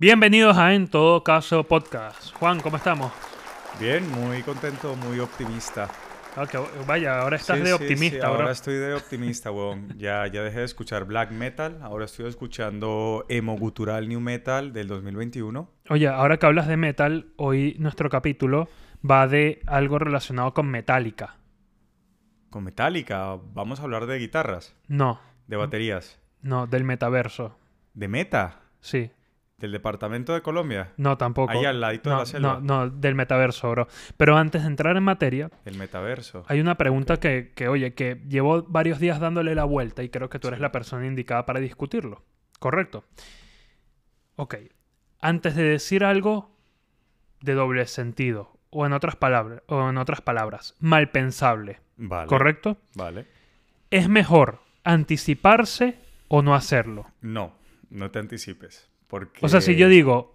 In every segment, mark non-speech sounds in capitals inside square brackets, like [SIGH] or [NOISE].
Bienvenidos a En Todo Caso Podcast. Juan, ¿cómo estamos? Bien, muy contento, muy optimista. Ah, vaya, ahora estás Sí, de optimista, sí, ahora estoy de optimista, weón. Ya, ya dejé de escuchar black metal, ahora estoy escuchando emo gutural new metal del 2021. Oye, ahora que hablas de metal, hoy nuestro capítulo va de algo relacionado con Metallica. Con Metallica, vamos a hablar de guitarras, No, de baterías, no, del metaverso. de meta, Sí, del departamento de Colombia, no tampoco. ahí al ladito no, de la selva, no, no, del metaverso, bro. Pero antes de entrar en materia, el metaverso. hay una pregunta que, que, oye, que llevo varios días dándole la vuelta y creo que tú eres Sí. la persona indicada para discutirlo. ¿Correcto? Ok. Antes de decir algo de doble sentido, o en otras palabras, o en otras palabras, mal pensable, Vale, ¿correcto? vale. ¿Es mejor anticiparse o no hacerlo? No, no te anticipes, porque... O sea, si yo digo,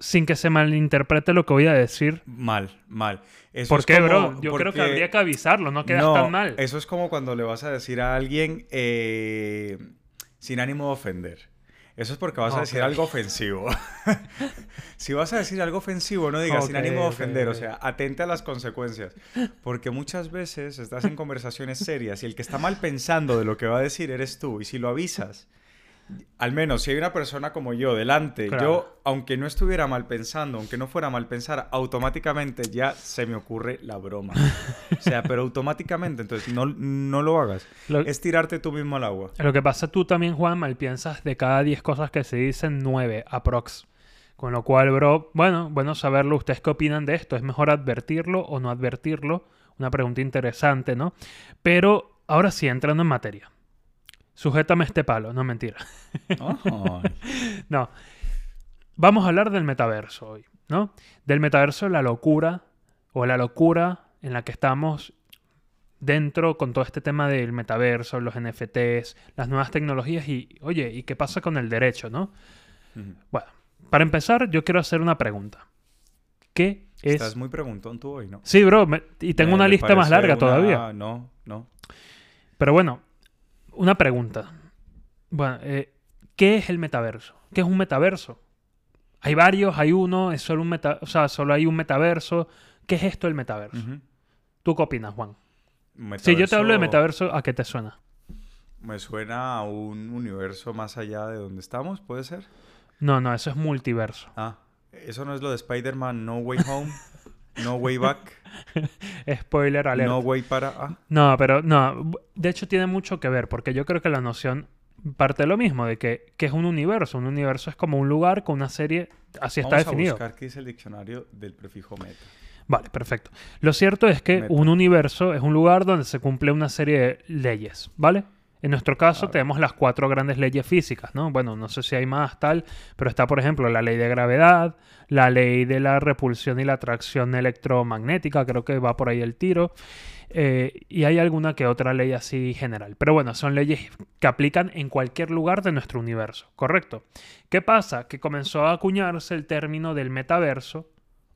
sin que se malinterprete lo que voy a decir, Mal, mal. Eso ¿por qué, como- bro? Yo creo que habría que avisarlo, no quedas no, tan mal. Eso es como cuando le vas a decir a alguien eh, sin ánimo de ofender. Eso es porque vas a decir algo ofensivo. [LAUGHS] si vas a decir algo ofensivo, no digas sin ánimo de ofender. O sea, atente a las consecuencias. Porque muchas veces estás en conversaciones serias y el que está mal pensando de lo que va a decir eres tú. Y si lo avisas, al menos si hay una persona como yo delante, Claro. yo, aunque no estuviera mal pensando, aunque no fuera mal pensar, automáticamente ya se me ocurre la broma. O sea, pero automáticamente, entonces no, no lo hagas. Lo- Es tirarte tú mismo al agua. Lo que pasa tú también, Juan, mal piensas de cada 10 cosas que se dicen, 9 aprox. Con lo cual, bro, bueno, bueno saberlo. ¿Ustedes qué opinan de esto? ¿Es mejor advertirlo o no advertirlo? Una pregunta interesante, ¿no? Pero ahora sí, entrando en materia. Sujétame este palo, no mentira. [LAUGHS] No. Vamos a hablar del metaverso hoy, ¿no? Del metaverso, la locura o la locura en la que estamos dentro con todo este tema del metaverso, los NFTs, las nuevas tecnologías y, oye, ¿y qué pasa con el derecho, no? Bueno, para empezar, yo quiero hacer una pregunta. ¿Qué es...? Estás muy preguntón tú hoy, ¿no? Sí, bro, me- y tengo Me- una lista más larga una- todavía. No, no. Pero bueno, una pregunta. Bueno, eh, ¿qué es el metaverso? ¿Qué es un metaverso? Hay varios, hay uno, es solo un meta, o sea, solo hay un metaverso. ¿Qué es esto del metaverso? ¿Tú qué opinas, Juan? Si yo te hablo de metaverso, ¿a qué te suena? Me suena a un universo más allá de donde estamos, ¿puede ser? No, no, eso es multiverso. Ah, eso no es lo de Spider-Man No Way Home, [LAUGHS] No Way Back, [LAUGHS] Spoiler alert. No No, Way para... Ah, pero no. De hecho, tiene mucho que ver, porque yo creo que la noción parte de lo mismo, de que, que es un universo. Un universo es como un lugar con una serie, así está vamos definido. a buscar qué dice el diccionario del prefijo meta. Vale, perfecto. Lo cierto es que Meta. un universo es un lugar donde se cumple una serie de leyes, ¿vale? En nuestro caso Claro. tenemos las cuatro grandes leyes físicas, ¿no? Bueno, no sé si hay más tal, pero está, por ejemplo, la ley de gravedad, la ley de la repulsión y la atracción electromagnética, creo que va por ahí el tiro, eh, y hay alguna que otra ley así general. Pero bueno, son leyes que aplican en cualquier lugar de nuestro universo, ¿correcto? ¿Qué pasa? Que comenzó a acuñarse el término del metaverso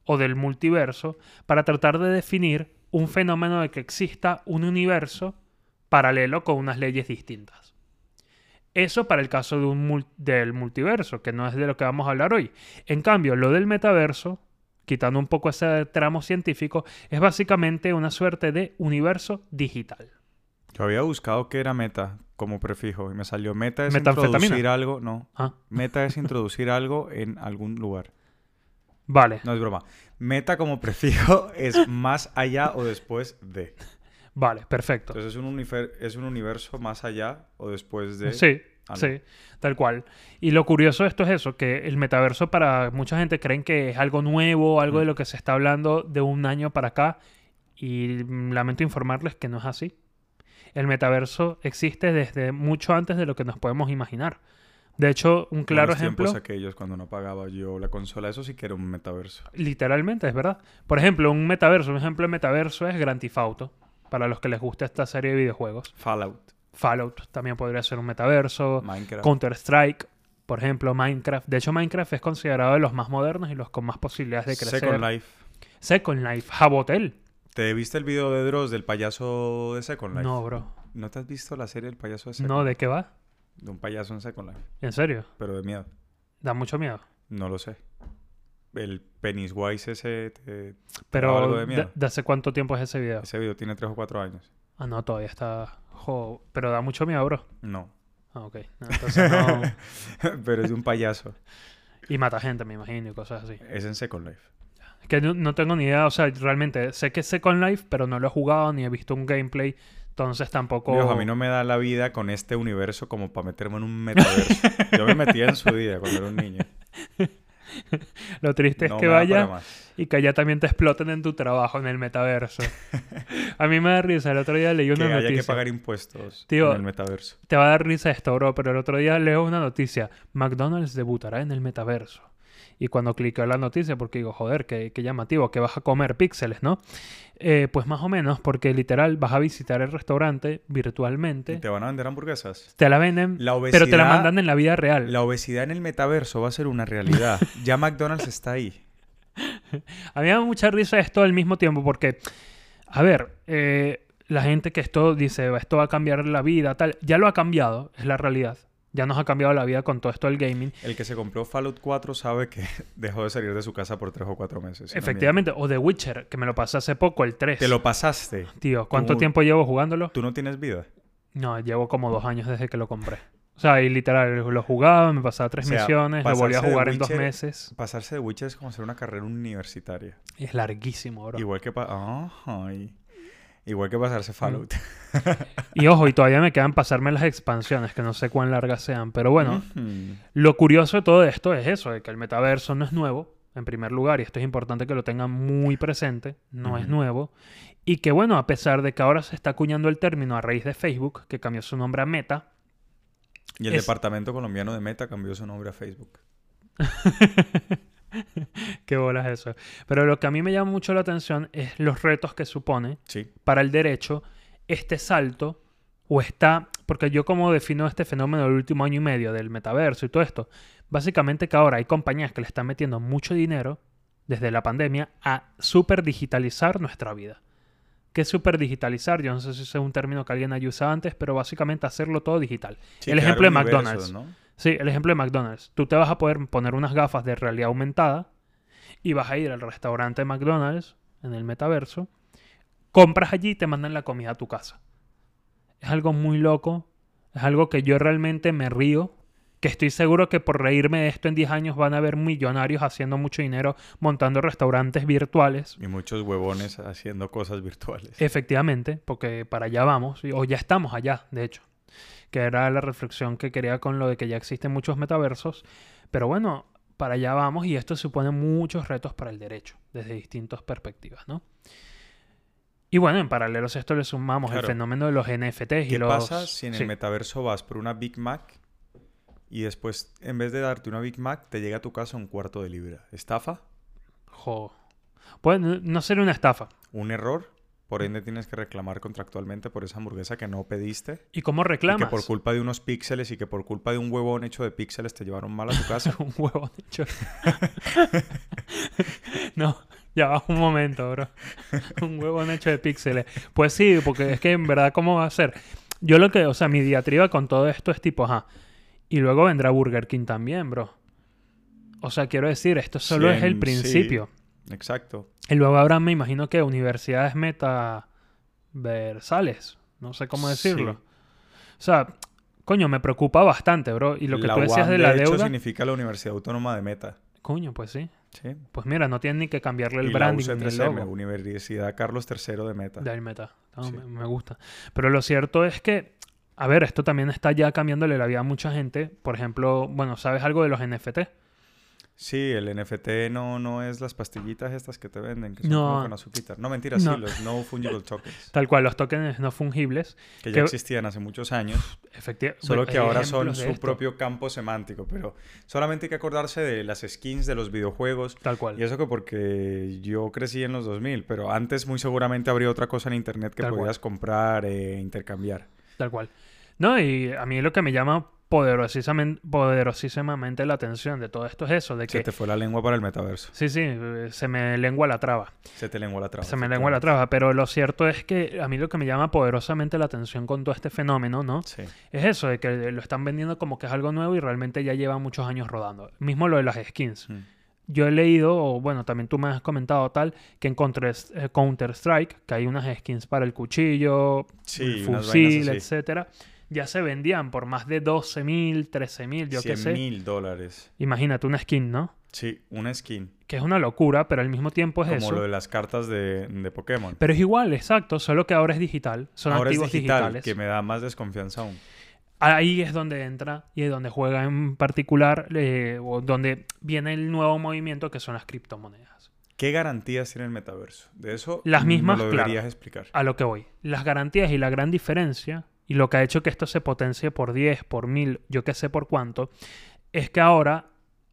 o del multiverso para tratar de definir un fenómeno de que exista un universo paralelo con unas leyes distintas. Eso para el caso de un mul- del multiverso, que no es de lo que vamos a hablar hoy. En cambio, lo del metaverso, quitando un poco ese tramo científico, es básicamente una suerte de universo digital. Yo había buscado qué era meta como prefijo y me salió meta es introducir algo, no, Ah, [LAUGHS] meta es introducir algo en algún lugar. vale, No es broma. Meta como prefijo es más allá o después de. Vale, perfecto. Entonces es un, es un universo más allá o después de... Sí, algo. sí, tal cual. Y lo curioso de esto es eso, que el metaverso para mucha gente creen que es algo nuevo, algo de Mm. lo que se está hablando de un año para acá, y lamento informarles que no es así. El metaverso existe desde mucho antes de lo que nos podemos imaginar. De hecho, un claro Buenos ejemplo, tiempos aquellos cuando no pagaba yo la consola, eso sí que era un metaverso. literalmente, es verdad. Por ejemplo, un metaverso, un ejemplo de metaverso es Grand Theft Auto, para los que les gusta esta serie de videojuegos. Fallout, Fallout también podría ser un metaverso. Minecraft. Counter-Strike, por ejemplo, Minecraft. De hecho, Minecraft es considerado de los más modernos y los con más posibilidades de crecer. Second Life. Second Life, Jabotel. ¿Te viste el video de Dross del payaso de Second Life? No, bro. ¿No te has visto la serie El payaso de Second No, ¿de qué va? De un payaso en Second Life, ¿En serio? pero de miedo. Da mucho miedo. No lo sé. El Pennywise ese... te- te daba Pero, algo de ¿de, miedo? de hace cuánto tiempo es ese video? Ese video tiene 3 o 4 años. Ah, no, todavía está... jo, Pero da mucho miedo, bro. No. Ah, ok. No, entonces no... [LAUGHS] Pero es de un payaso. Y mata gente, me imagino, y cosas así. Es en Second Life. Es que no, no tengo ni idea, o sea, realmente sé que es Second Life, pero no lo he jugado ni he visto un gameplay, entonces tampoco... Viejo, a mí no me da la vida con este universo como para meterme en un metaverso. [LAUGHS] Yo me metía en su día cuando era un niño. [LAUGHS] [LAUGHS] Lo triste No es que vaya y que allá también te exploten en tu trabajo en el metaverso. [LAUGHS] a mí me da risa, el otro día leí Que una haya noticia. que pagar impuestos Tío, en el metaverso. Te va a dar risa esto, bro, pero el otro día leo una noticia. McDonald's debutará en el metaverso. Y cuando cliqué en la noticia, porque digo, joder, qué, qué llamativo, que vas a comer píxeles, ¿no? Eh, pues más o menos, porque literal vas a visitar el restaurante virtualmente, ¿Y te van a vender hamburguesas? te la venden, La pero te la obesidad- mandan en la vida real. La obesidad en el metaverso va a ser una realidad. [LAUGHS] ya McDonald's está ahí. A mí me da mucha risa esto al mismo tiempo, porque, a ver, eh, la gente que esto dice, esto va a cambiar la vida, tal, ya lo ha cambiado, es la realidad. Ya nos ha cambiado la vida con todo esto del gaming. El que se compró Fallout 4 sabe que [LAUGHS] dejó de salir de su casa por 3 o 4 meses. Efectivamente, o The Witcher, que me lo pasé hace poco, el 3. miento. Te lo pasaste. Tío, ¿cuánto Tú- tiempo llevo jugándolo? ¿Tú no tienes vida? No, llevo como dos años desde que lo compré. O sea, y literal, lo jugaba, me pasaba tres O sea, misiones, lo volví a pasarse de jugar en dos Witcher- meses. Pasarse de Witcher es como hacer una carrera universitaria. Es larguísimo, bro. Igual que... pa- Ay. Igual que pasarse Fallout. [LAUGHS] Y ojo, y todavía me quedan pasarme las expansiones, que no sé cuán largas sean. Pero bueno, lo curioso de todo esto es eso, de que el metaverso no es nuevo, en primer lugar, y esto es importante que lo tengan muy presente, no es nuevo. Y que bueno, a pesar de que ahora se está acuñando el término a raíz de Facebook, que cambió su nombre a Meta, Y el Es- departamento colombiano de Meta cambió su nombre a Facebook. [LAUGHS] [LAUGHS] qué bolas eso. Pero lo que a mí me llama mucho la atención es los retos que supone Sí. para el derecho este salto o está, porque yo como defino este fenómeno del último año y medio del metaverso y todo esto, básicamente que ahora hay compañías que le están metiendo mucho dinero desde la pandemia a super digitalizar nuestra vida. ¿Qué es super digitalizar? Yo no sé si es un término que alguien haya usado antes, pero básicamente hacerlo todo digital. Sí, el ejemplo de McDonald's. ¿no? Sí, el ejemplo de McDonald's. Tú te vas a poder poner unas gafas de realidad aumentada y vas a ir al restaurante de McDonald's en el metaverso, compras allí y te mandan la comida a tu casa. Es algo muy loco, es algo que yo realmente me río, que estoy seguro que por reírme de esto en 10 años van a haber millonarios haciendo mucho dinero montando restaurantes virtuales. Y muchos huevones haciendo cosas virtuales. Efectivamente, porque para allá vamos, o ya estamos allá, de hecho, que era la reflexión que quería con lo de que ya existen muchos metaversos, pero bueno, para allá vamos y esto supone muchos retos para el derecho, desde distintas perspectivas, ¿no? Y bueno, en paralelo a esto le sumamos el fenómeno de los NFTs y ¿Qué los... pasa si en sí. el metaverso vas por una Big Mac y después, en vez de darte una Big Mac, te llega a tu casa un cuarto de libra? ¿Estafa? Jo. Puede no- no ser una estafa. ¿Un error? Por ende tienes que reclamar contractualmente por esa hamburguesa que no pediste. ¿Y cómo Y reclamas? que por culpa de unos píxeles y que por culpa de un huevón hecho de píxeles te llevaron mal a tu casa. [LAUGHS] un huevo hecho. [LAUGHS] no, ya va un momento, bro. un huevo hecho de píxeles. Pues sí, porque es que en verdad, ¿cómo va a ser? Yo lo que, o sea, mi diatriba con todo esto es tipo, ajá. Y luego vendrá Burger King también, bro. O sea, quiero decir, esto solo es el principio. Exacto. Y luego habrá, me imagino que universidades metaversales. No sé cómo decirlo. Sí. O sea, coño, me preocupa bastante, bro. Y lo que la tú decías de la hecho, deuda. significa la Universidad Autónoma de Meta. Coño, pues sí. Sí. Pues mira, no tienen ni que cambiarle el y la branding ni el UC3M, logo Universidad Carlos III de Meta. del meta. No, Sí. me, me gusta. Pero lo cierto es que, a ver, esto también está ya cambiándole la vida a mucha gente. Por ejemplo, bueno, ¿sabes algo de los NFT? Sí, el NFT no, no es las pastillitas estas que te venden, que son No. como con azuquita. No, mentira, No. sí, los no fungible tokens. Tal cual, los tokens no fungibles. Que ya Que- existían hace muchos años, [SIGHS] Efectivamente. solo que ahora son su esto. propio campo semántico. Pero solamente hay que acordarse de las skins de los videojuegos. Tal cual. Y eso que porque yo crecí en los 2000, pero antes muy seguramente habría otra cosa en internet que Tal cual. podías comprar e intercambiar. Tal cual. No, y a mí lo que me llama poderosísimamente, poderosísimamente la atención de todo esto es eso, de Se que... te fue la lengua para el metaverso. Sí, sí, eh, se me lengua la traba. Se te lengua la traba. Se me lengua la traba, pero lo cierto es que a mí lo que me llama poderosamente la atención con todo este fenómeno, ¿no? Sí. Es eso, de que lo están vendiendo como que es algo nuevo y realmente ya lleva muchos años rodando. Mismo lo de las skins. Mm. Yo he leído, o bueno, también tú me has comentado tal, que en Contra- eh, Counter-Strike, que hay unas skins para el cuchillo, Sí, el fusil, etcétera, ya se vendían por más de 12 mil, 13 mil, yo qué 100 sé. mil dólares. Imagínate una skin, ¿no? Sí, una skin. Que es una locura, pero al mismo tiempo es Como eso. lo de las cartas de, de Pokémon. Pero es igual, exacto, solo que ahora es digital. Son Ahora es activos digital, digitales. que me da más desconfianza aún. Ahí es donde entra y es donde juega en particular, eh, o donde viene el nuevo movimiento que son las criptomonedas. ¿Qué garantías tiene el metaverso? De eso Las mismas, me lo claro. deberías explicar. A lo que voy. Las garantías y la gran diferencia, y lo que ha hecho que esto se potencie por 10, por 1000, yo qué sé por cuánto, es que ahora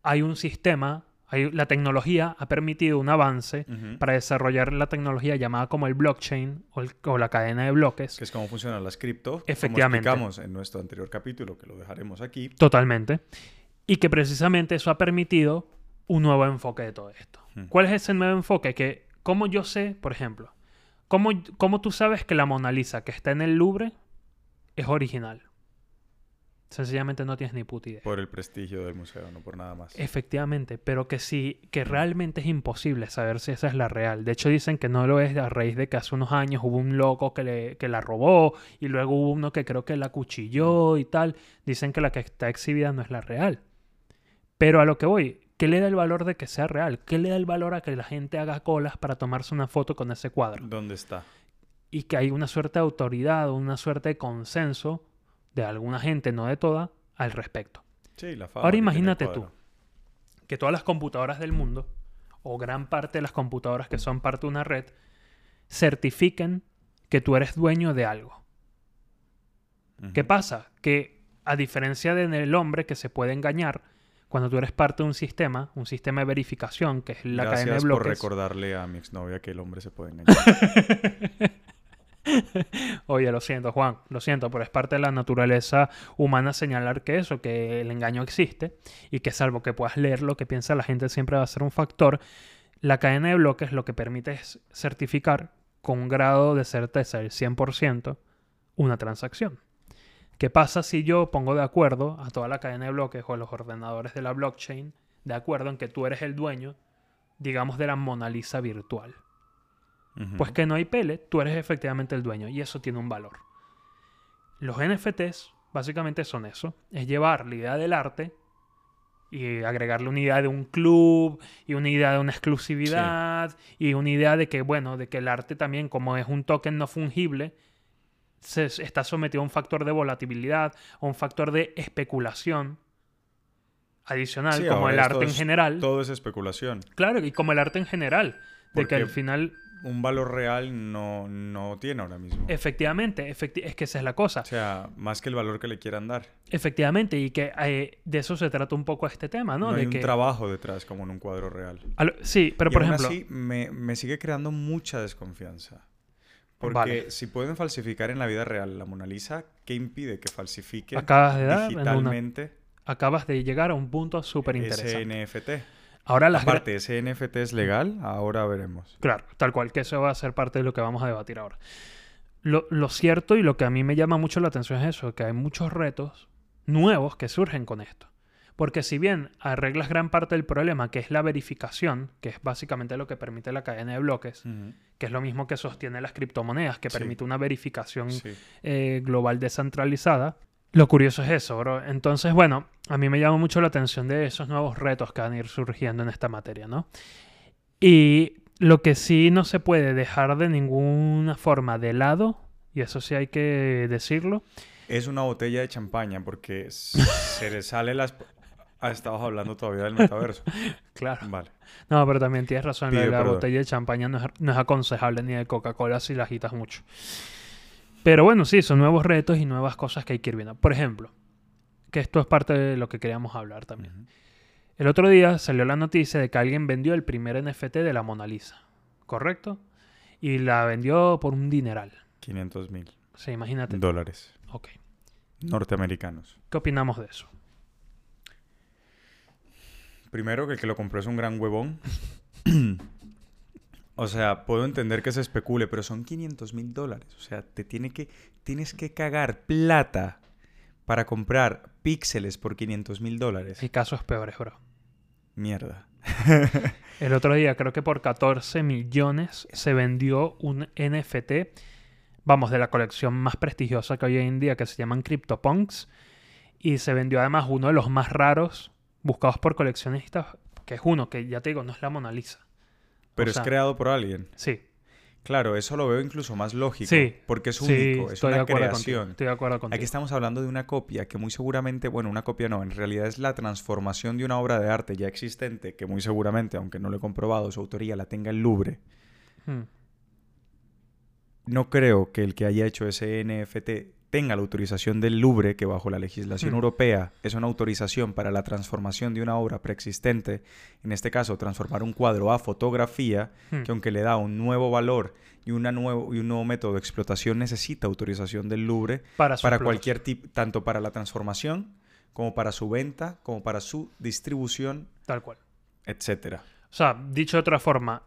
hay un sistema, hay, la tecnología ha permitido un avance Ujú. para desarrollar la tecnología llamada como el blockchain o, el- o la cadena de bloques. Que es cómo funcionan las cripto. Efectivamente. Como explicamos en nuestro anterior capítulo, que lo dejaremos aquí. Totalmente. Y que precisamente eso ha permitido un nuevo enfoque de todo esto. Hmm. ¿Cuál es ese nuevo enfoque? Que, ¿cómo yo sé, por ejemplo, cómo, cómo tú sabes que la Mona Lisa que está en el Louvre es original? Sencillamente no tienes ni puta idea. Por el prestigio del museo, no por nada más. Efectivamente, pero que sí, que realmente es imposible saber si esa es la real. De hecho, dicen que no lo es a raíz de que hace unos años hubo un loco que, le, que la robó y luego hubo uno que creo que la cuchilló y tal. Dicen que la que está exhibida no es la real. Pero a lo que voy, ¿qué le da el valor de que sea real? ¿Qué le da el valor a que la gente haga colas para tomarse una foto con ese cuadro? ¿Dónde está? Y que hay una suerte de autoridad, una suerte de consenso de alguna gente, no de toda, al respecto. Sí, la fama Ahora imagínate tú que todas las computadoras del mundo, o gran parte de las computadoras que son parte de una red, certifiquen que tú eres dueño de algo. ¿Qué pasa? Que a diferencia del hombre que se puede engañar, cuando tú eres parte de un sistema, un sistema de verificación, que es la Gracias cadena de por bloques. recordarle a mi exnovia que el hombre se puede engañar. [LAUGHS] [LAUGHS] Oye, lo siento, Juan, lo siento, pero es parte de la naturaleza humana señalar que eso, que el engaño existe y que salvo que puedas leer lo que piensa la gente siempre va a ser un factor. La cadena de bloques lo que permite es certificar con un grado de certeza del 100% una transacción. ¿Qué pasa si yo pongo de acuerdo a toda la cadena de bloques o a los ordenadores de la blockchain de acuerdo en que tú eres el dueño, digamos, de la Mona Lisa virtual? Pues que no hay pele, tú eres efectivamente el dueño y eso tiene un valor. Los NFTs básicamente son eso, es llevar la idea del arte y agregarle una idea de un club y una idea de una exclusividad y una idea de que, bueno, de que el arte también, como es un token no fungible, se está sometido a un factor de volatilidad, a un factor de especulación adicional, Sí, como el arte en general. Todo es especulación. Claro, y como el arte en general, de Porque- que al final Un valor real no, no tiene ahora mismo. Efectivamente, efecti- es que esa es la cosa. O sea, más que el valor que le quieran dar. Efectivamente, y que eh, de eso se trata un poco este tema, ¿no? No, de hay un que, trabajo detrás como en un cuadro real. lo- sí, pero Y por aún ejemplo, así me, me sigue creando mucha desconfianza. Porque Vale. si pueden falsificar en la vida real la Mona Lisa, ¿qué impide que falsifiquen Acabas de una- digitalmente acabas de llegar a un punto súper interesante. NFT? Ahora las Aparte, ¿ese NFT es legal? Ahora veremos. Claro, tal cual, que eso va a ser parte de lo que vamos a debatir ahora. Lo, lo cierto y lo que a mí me llama mucho la atención es eso, que hay muchos retos nuevos que surgen con esto. Porque si bien arreglas gran parte del problema, que es la verificación, que es básicamente lo que permite la cadena de bloques, que es lo mismo que sostiene las criptomonedas, que Sí. permite una verificación Sí. eh, global descentralizada. Lo curioso es eso, bro. Entonces, bueno, a mí me llama mucho la atención de esos nuevos retos que van a ir surgiendo en esta materia, ¿no? Y lo que sí no se puede dejar de ninguna forma de lado, y eso sí hay que decirlo, Es una botella de champaña porque [LAUGHS] se le sale las... Ah, estabas hablando todavía del metaverso. [LAUGHS] claro. Vale. No, pero también tienes razón, Pido la perdón. botella de champaña no es, no es aconsejable ni de Coca-Cola si la agitas mucho. Pero bueno, sí, son nuevos retos y nuevas cosas que hay que ir viendo. Por ejemplo, que esto es parte de lo que queríamos hablar también. El otro día salió la noticia de que alguien vendió el primer NFT de la Mona Lisa, ¿correcto? Y la vendió por un dineral. 500 mil sea, imagínate. dólares. Ok. norteamericanos. ¿Qué opinamos de eso? Primero, que el que lo compró es un gran huevón. [LAUGHS] o sea, puedo entender que se especule, pero son 500 mil dólares. O sea, te tiene que, tienes que cagar plata para comprar píxeles por 500 mil dólares. Hay casos peores, bro. Mierda. [LAUGHS] El otro día, creo que por 14 millones se vendió un NFT, vamos, de la colección más prestigiosa que hay hoy en día, que se llaman CryptoPunks. Y se vendió además uno de los más raros buscados por coleccionistas, que es uno que ya te digo, no es la Mona Lisa. Pero O sea, es creado por alguien. Sí, Claro, eso lo veo incluso más lógico. sí. Porque es sí, único, es estoy de una creación. Estoy de acuerdo contigo. Aquí estamos hablando de una copia que muy seguramente, bueno, una copia no, en realidad es la transformación de una obra de arte ya existente que muy seguramente, aunque no lo he comprobado, su autoría la tenga el Louvre. Hmm. No creo que el que haya hecho ese NFT tenga la autorización del Louvre, que bajo la legislación Hmm. europea es una autorización para la transformación de una obra preexistente, en este caso transformar un cuadro a fotografía, Hmm. que aunque le da un nuevo valor y, una nuevo, y un nuevo método de explotación necesita autorización del Louvre Para, para cualquier tipo, tanto para la transformación como para su venta, como para su distribución, Tal cual. etcétera. O sea, dicho de otra forma,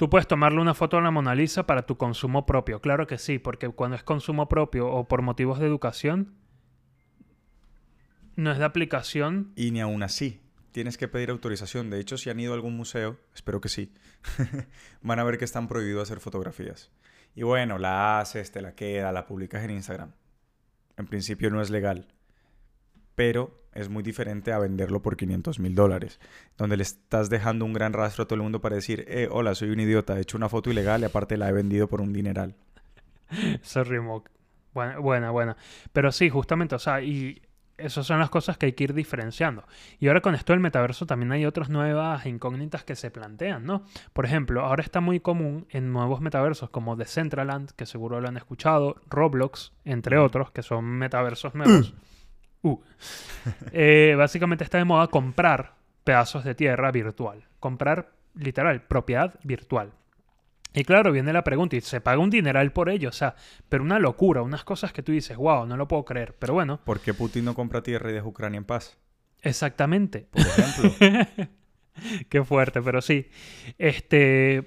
tú puedes tomarle una foto a la Mona Lisa para tu consumo propio. Claro que sí, porque cuando es consumo propio o por motivos de educación, no es de aplicación. Y ni aún así, tienes que pedir autorización. De hecho, si han ido a algún museo, espero que sí, [LAUGHS] van a ver que están prohibido hacer fotografías. Y bueno, la haces, te la queda, la publicas en Instagram. En principio no es legal. Pero es muy diferente a venderlo por 500 mil dólares, donde le estás dejando un gran rastro a todo el mundo para decir, eh, hola, soy un idiota, he hecho una foto ilegal y aparte la he vendido por un dineral. Eso rimó. Buena, buena, buena. Pero sí, justamente, o sea, y esas son las cosas que hay que ir diferenciando. Y ahora con esto del metaverso también hay otras nuevas incógnitas que se plantean, ¿no? Por ejemplo, ahora está muy común en nuevos metaversos como Decentraland, que seguro lo han escuchado, Roblox, entre otros, que son metaversos nuevos. [CLEARS THROAT] Uh. Eh, básicamente está de moda comprar pedazos de tierra virtual. Comprar, literal, propiedad virtual. Y claro, viene la pregunta, y se paga un dineral por ello, o sea, pero una locura, unas cosas que tú dices, wow, no lo puedo creer. Pero bueno, ¿Por qué Putin no compra tierra y deja Ucrania en paz? exactamente. Por ejemplo. [LAUGHS] Qué fuerte, pero sí. Este,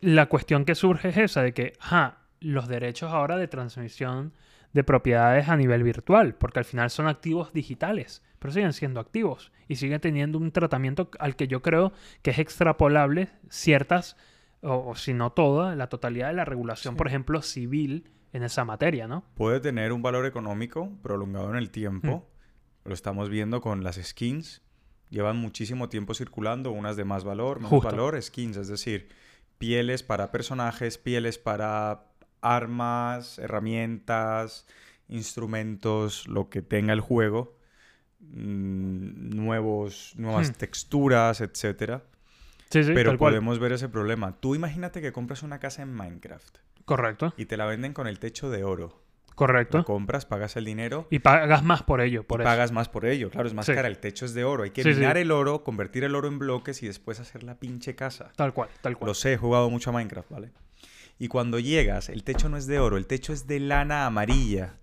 la cuestión que surge es esa de que, ajá, los derechos ahora de transmisión de propiedades a nivel virtual, porque al final son activos digitales, pero siguen siendo activos y siguen teniendo un tratamiento al que yo creo que es extrapolable ciertas, o, o si no toda, la totalidad de la regulación, Sí. por ejemplo, civil en esa materia, ¿no? puede tener un valor económico prolongado en el tiempo. Lo estamos viendo con las skins. Llevan muchísimo tiempo circulando, unas de más valor, menos Justo. valor, skins, es decir, pieles para personajes, pieles para armas, herramientas, instrumentos, lo que tenga el juego, mm, nuevos, nuevas Hmm. texturas, etcétera. Sí, sí, Pero cual. podemos ver ese problema. Tú imagínate que compras una casa en Minecraft Correcto, y te la venden con el techo de oro. correcto. Compras, pagas el dinero Y pagas más por ello, por y eso. pagas más por ello. Claro, es más Sí. cara. El techo es de oro. Hay que Sí, sí. minar el oro, convertir el oro en bloques y después hacer la pinche casa. Tal cual, tal cual. Lo sé, he jugado mucho a Minecraft, ¿vale? Y cuando llegas, el techo no es de oro, el techo es de lana amarilla.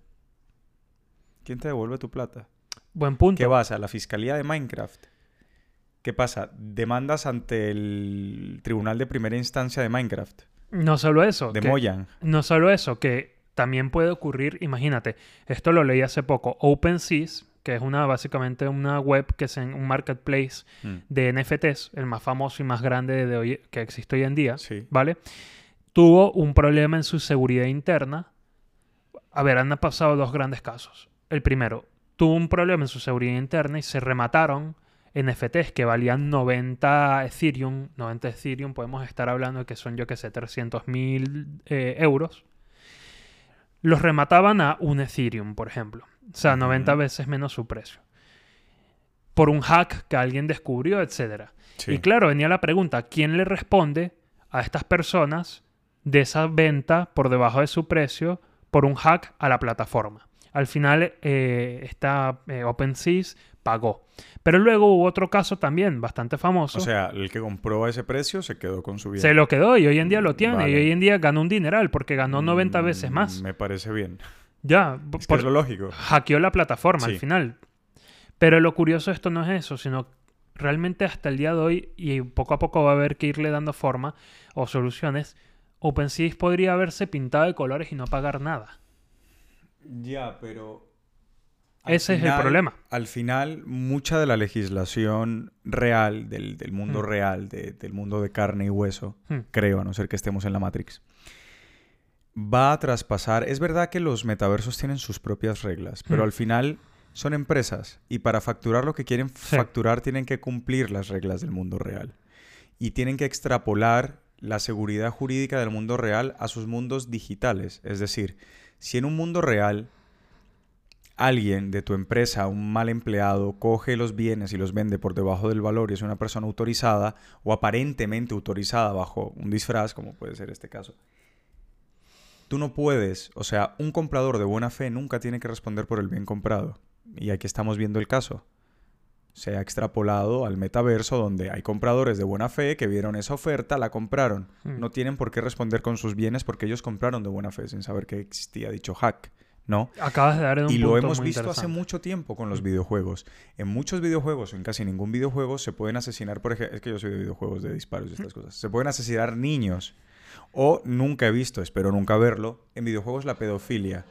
¿Quién te devuelve tu plata? Buen punto. ¿Qué vas a la fiscalía de Minecraft? ¿Qué pasa? Demandas ante el tribunal de primera instancia de Minecraft, No solo eso. de que- Mojang. No solo eso, que también puede ocurrir, imagínate, esto lo leí hace poco, OpenSeas, que es una básicamente una web que es en un marketplace Mm, de NFTs, el más famoso y más grande de hoy, que existe hoy en día, Sí. ¿vale? Tuvo un problema en su seguridad interna. A ver, han pasado dos grandes casos. El primero, tuvo un problema en su seguridad interna y se remataron NFTs que valían 90 Ethereum. 90 Ethereum, podemos estar hablando de que son, yo que sé, 300 mil euros. Los remataban a un Ethereum, por ejemplo. O sea, 90 Ujú. veces menos su precio. Por un hack que alguien descubrió, sí. Y claro, venía la pregunta, ¿quién le responde a estas personas de esa venta por debajo de su precio por un hack a la plataforma? Al final, eh, esta eh, OpenSeas pagó. Pero luego hubo otro caso también bastante famoso. O sea, el que compró a ese precio se quedó con su bien. se lo quedó y hoy en día lo tiene. Y hoy en día ganó un dineral porque ganó 90 Mm, veces más. Me parece bien. Ya, Es que por- es lo lógico. hackeó la plataforma Sí. al final. Pero lo curioso de esto no es eso, sino realmente hasta el día de hoy, y poco a poco va a haber que irle dando forma o soluciones, OpenSea podría haberse pintado de colores y no pagar nada. Ya, pero... Ese es el problema. Al final, mucha de la legislación real, del, del mundo Mm. real, de- del mundo de carne y hueso, Hmm. creo, a no ser que estemos en la Matrix, va a traspasar. Es verdad que los metaversos tienen sus propias reglas, pero Hmm. al final son empresas y para facturar lo que quieren Sí. facturar tienen que cumplir las reglas del mundo real y tienen que extrapolar la seguridad jurídica del mundo real a sus mundos digitales. Es decir, si en un mundo real alguien de tu empresa, un mal empleado, coge los bienes y los vende por debajo del valor y es una persona autorizada o aparentemente autorizada bajo un disfraz, como puede ser este caso, tú no puedes, o sea, un comprador de buena fe nunca tiene que responder por el bien comprado. Y aquí estamos viendo el caso. Se ha extrapolado al metaverso donde hay compradores de buena fe que vieron esa oferta, la compraron. Hmm. No tienen por qué responder con sus bienes porque ellos compraron de buena fe sin saber que existía dicho hack, ¿no? Acabas de dar un Y lo hemos muy visto hace mucho tiempo con los videojuegos. En muchos videojuegos, o en casi ningún videojuego, se pueden asesinar, por ejemplo, es que yo soy de videojuegos de disparos y estas cosas, se pueden asesinar niños. O nunca he visto, espero nunca verlo, en videojuegos la pedofilia.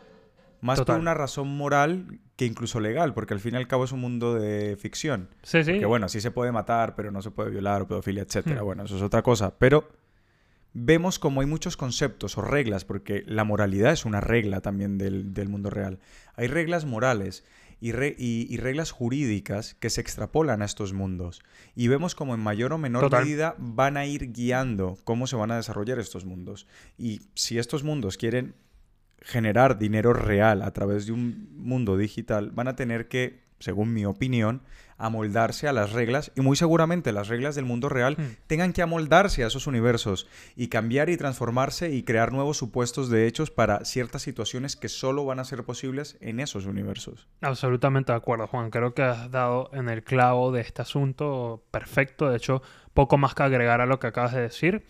Más Total. por una razón moral que incluso legal, porque al fin y al cabo es un mundo de ficción. Sí, sí. Que bueno, sí se puede matar, pero no se puede violar o pedofilia, etcétera. Hmm. Bueno, eso es otra cosa. Pero vemos como hay muchos conceptos o reglas, porque la moralidad es una regla también del, del mundo real. Hay reglas morales y, re- y- y reglas jurídicas que se extrapolan a estos mundos. Y vemos como en mayor o menor Total. medida van a ir guiando cómo se van a desarrollar estos mundos. Y si estos mundos quieren generar dinero real a través de un mundo digital, van a tener que, según mi opinión, amoldarse a las reglas y muy seguramente las reglas del mundo real Hmm. tengan que amoldarse a esos universos y cambiar y transformarse y crear nuevos supuestos de hechos para ciertas situaciones que solo van a ser posibles en esos universos. Absolutamente de acuerdo, Juan. Creo que has dado en el clavo de este asunto perfecto. De hecho, poco más que agregar a lo que acabas de decir.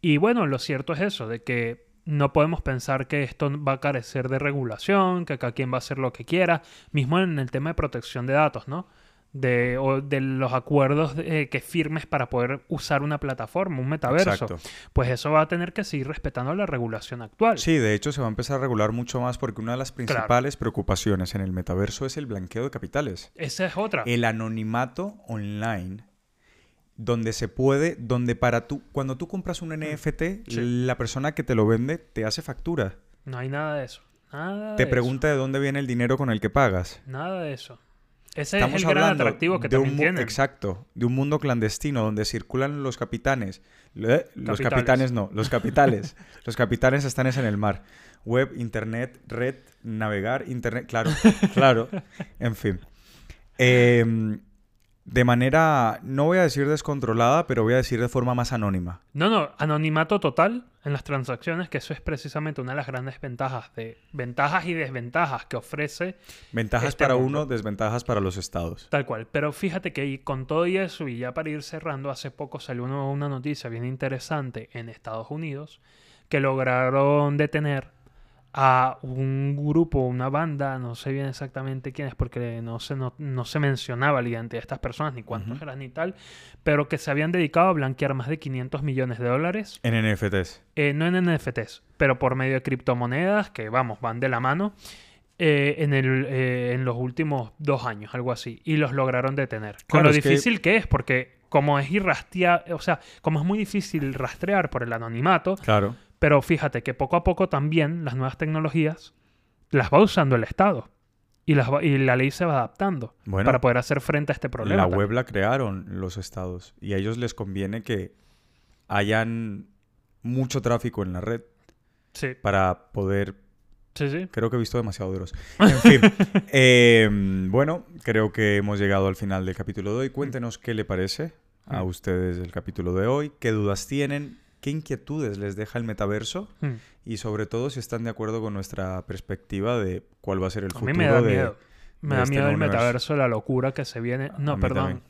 Y bueno, lo cierto es eso, de que no podemos pensar que esto va a carecer de regulación, que cada quien va a hacer lo que quiera, mismo en el tema de protección de datos, ¿no? De, o de los acuerdos que firmes para poder usar una plataforma, un metaverso. Exacto. Pues eso va a tener que seguir respetando la regulación actual. Sí, de hecho se va a empezar a regular mucho más porque una de las principales preocupaciones en el metaverso es el blanqueo de capitales. Esa es otra. El anonimato online donde se puede, donde para tú, cuando tú compras un NFT, Sí. la persona que te lo vende te hace factura. No hay nada de eso. Nada Te de pregunta de dónde viene el dinero con el que pagas. Nada de eso. Ese Estamos es el gran atractivo que también tienen. Exacto, de un mundo clandestino donde circulan los capitanes. Los capitanes no, los [LAUGHS] capitales. los capitanes están es en el mar. Web, internet, red, navegar, internet, claro, [LAUGHS] claro. En fin. Em, de manera, no voy a decir descontrolada, pero voy a decir de forma más anónima. No, no, anonimato total en las transacciones, que eso es precisamente una de las grandes ventajas de ventajas y desventajas que ofrece Ventajas Este para mundo. uno, desventajas para los estados. tal cual. Pero fíjate que con todo y eso, y ya para ir cerrando, hace poco salió una noticia bien interesante en Estados Unidos que lograron detener a un grupo, una banda, no sé bien exactamente quién es, porque no se, no, no se mencionaba la identidad de estas personas, ni cuántos eran ni tal, pero que se habían dedicado a blanquear más de 500 millones de dólares En NFTs. eh, no en NFTs, pero por medio de criptomonedas que, vamos, van de la mano eh, en, el, eh, en los últimos dos años, algo así, y los lograron detener. Con Claro, lo es que- difícil que es, porque como es irrastrear, o sea, como es muy difícil rastrear por el anonimato, Claro. Pero fíjate que poco a poco también las nuevas tecnologías las va usando el Estado. Y, las va- y la ley se va adaptando Bueno, para poder hacer frente a este problema. La también. web la crearon los estados y a ellos les conviene que hayan mucho tráfico en la red Sí, para poder... sí, sí. Creo que he visto demasiado duros. En fin, [LAUGHS] eh, bueno, creo que hemos llegado al final del capítulo de hoy. Cuéntenos qué le parece a Mm. ustedes el capítulo de hoy, qué dudas tienen, qué inquietudes les deja el metaverso Hmm. y sobre todo si están de acuerdo con nuestra perspectiva de cuál va a ser el A futuro mí me da de... miedo. Me da este miedo el universo. metaverso, la locura que se viene. No, A perdón. también.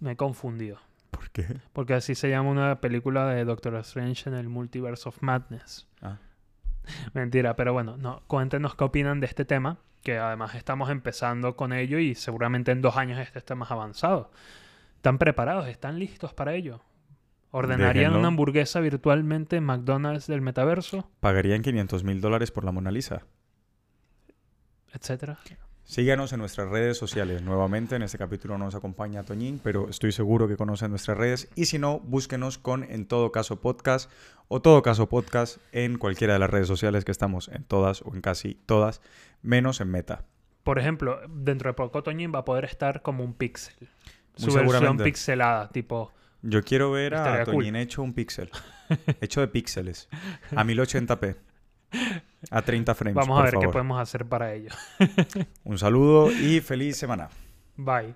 Me he confundido. ¿Por qué? Porque así se llama una película de Doctor Strange en el Multiverse of Madness. Ah. [LAUGHS] Mentira, pero bueno, no, cuéntenos qué opinan de este tema, que además estamos empezando con ello y seguramente en dos años este esté más avanzado. ¿Están preparados? ¿Están listos para ello? ¿Ordenarían Déjenlo. una hamburguesa virtualmente en McDonald's del metaverso? ¿Pagarían 500 mil dólares por la Mona Lisa? Etcétera. Síganos en nuestras redes sociales. Nuevamente, en este capítulo no nos acompaña Toñín, pero estoy seguro que conocen nuestras redes. Y si no, búsquenos con En Todo Caso Podcast o Todo Caso Podcast en cualquiera de las redes sociales que estamos en todas o en casi todas, menos en Meta. Por ejemplo, dentro de poco Toñín va a poder estar como un pixel. Su Muy versión seguramente. pixelada, tipo... Yo quiero ver a cool. Toñín hecho un píxel. hecho de píxeles. A 1080p. A 30 frames. Vamos a ver qué podemos hacer para ello. Un saludo y feliz semana. Bye.